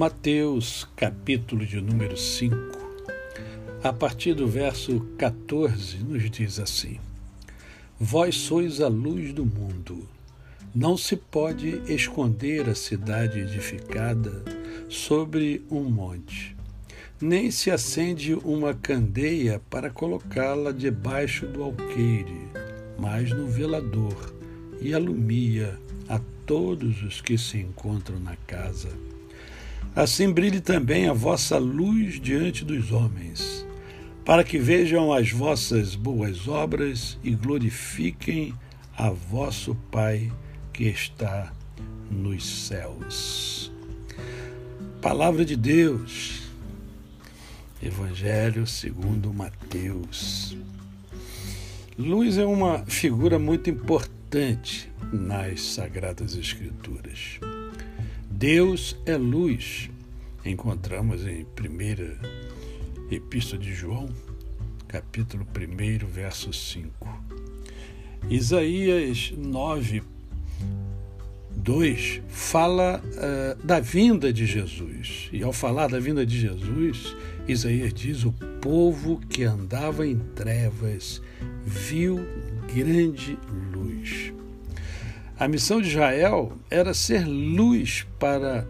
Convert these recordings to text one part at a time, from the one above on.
Mateus, capítulo de número 5, a partir do verso 14, nos diz assim: Vós sois a luz do mundo. Não se pode esconder a cidade edificada sobre um monte, nem se acende uma candeia para colocá-la debaixo do alqueire, mas no velador, e alumia a todos os que se encontram na casa. Assim brilhe também a vossa luz diante dos homens, para que vejam as vossas boas obras e glorifiquem a vosso Pai que está nos céus. Palavra de Deus, Evangelho segundo Mateus. Luz é uma figura muito importante nas Sagradas Escrituras. Deus é luz. Encontramos em 1 Epístola de João, capítulo 1, verso 5. Isaías 9, 2 fala uh, da vinda de Jesus. E ao falar da vinda de Jesus, Isaías diz: O povo que andava em trevas viu grande luz. A missão de Israel era ser luz para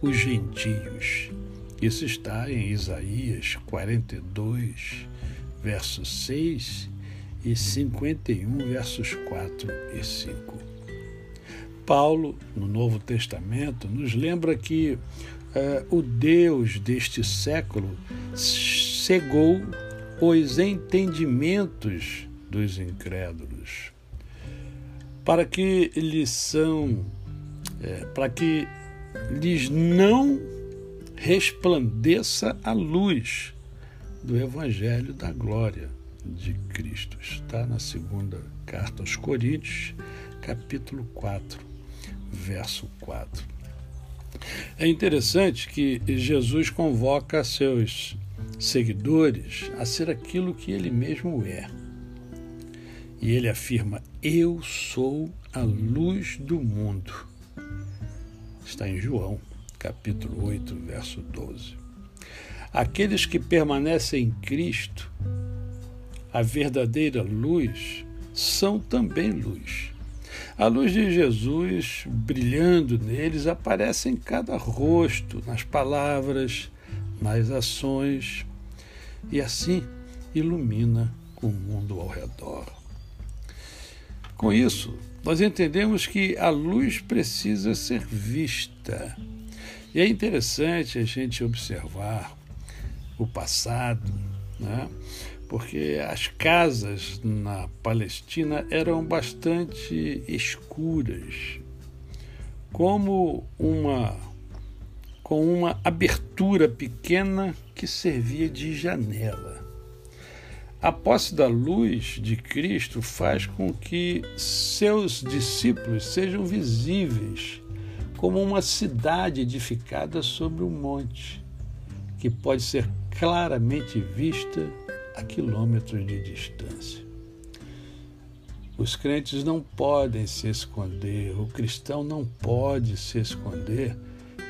os gentios. Isso está em Isaías 42, versos 6 e 51, versos 4 e 5. Paulo, no Novo Testamento, nos lembra que uh, o Deus deste século cegou os entendimentos dos incrédulos para que lhes são, é, para que lhes não resplandeça a luz do Evangelho da glória de Cristo. Está na segunda carta aos Coríntios, capítulo 4, verso 4. É interessante que Jesus convoca seus seguidores a ser aquilo que ele mesmo é. E ele afirma: Eu sou a luz do mundo. Está em João, capítulo 8, verso 12. Aqueles que permanecem em Cristo, a verdadeira luz, são também luz. A luz de Jesus brilhando neles aparece em cada rosto, nas palavras, nas ações, e assim ilumina o mundo ao redor. Com isso, nós entendemos que a luz precisa ser vista. E é interessante a gente observar o passado, né? porque as casas na Palestina eram bastante escuras, como uma com uma abertura pequena que servia de janela. A posse da luz de Cristo faz com que seus discípulos sejam visíveis como uma cidade edificada sobre um monte, que pode ser claramente vista a quilômetros de distância. Os crentes não podem se esconder, o cristão não pode se esconder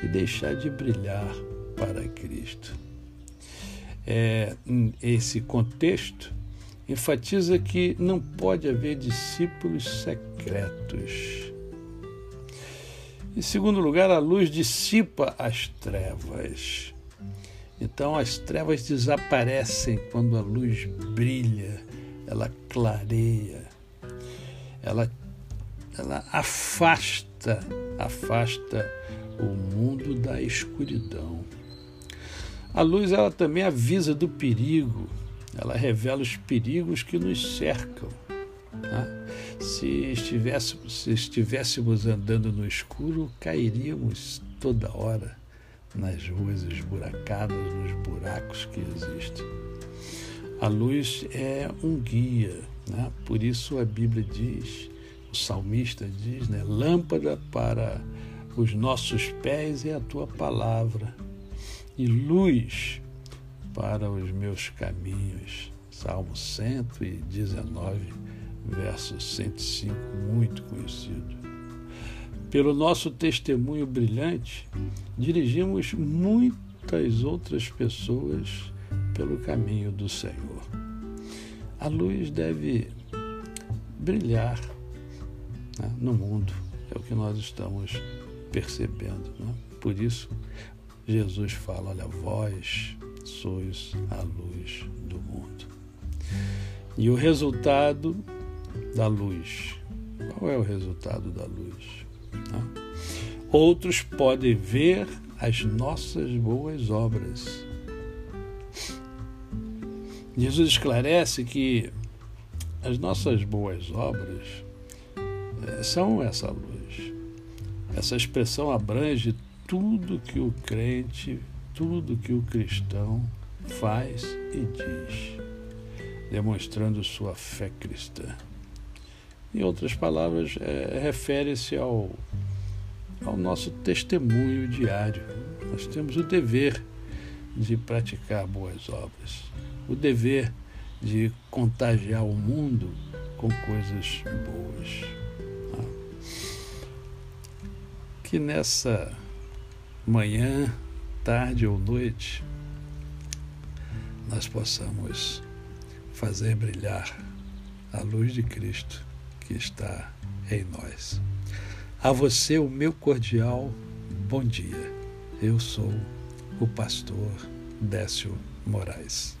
e deixar de brilhar para Cristo é, esse contexto, enfatiza que não pode haver discípulos secretos. Em segundo lugar, a luz dissipa as trevas. Então, as trevas desaparecem quando a luz brilha, ela clareia, ela, ela afasta, afasta o mundo da escuridão. A luz ela também avisa do perigo, ela revela os perigos que nos cercam. Né? Se, estivéssemos, se estivéssemos andando no escuro, cairíamos toda hora nas ruas esburacadas, nos buracos que existem. A luz é um guia, né? por isso a Bíblia diz, o salmista diz, né? lâmpada para os nossos pés é a tua palavra e luz para os meus caminhos. Salmo 119, verso 105, muito conhecido. Pelo nosso testemunho brilhante, dirigimos muitas outras pessoas pelo caminho do Senhor. A luz deve brilhar né, no mundo, é o que nós estamos percebendo. Né? Por isso, Jesus fala: Olha, vós sois a luz do mundo. E o resultado da luz. Qual é o resultado da luz? Outros podem ver as nossas boas obras. Jesus esclarece que as nossas boas obras eh, são essa luz. Essa expressão abrange tudo que o crente, tudo que o cristão faz e diz, demonstrando sua fé cristã. Em outras palavras, é, refere-se ao, ao nosso testemunho diário. Nós temos o dever de praticar boas obras, o dever de contagiar o mundo com coisas boas. Que nessa manhã, tarde ou noite, nós possamos fazer brilhar a luz de Cristo que está em nós. A você, o meu cordial bom dia. Eu sou o pastor Décio Moraes.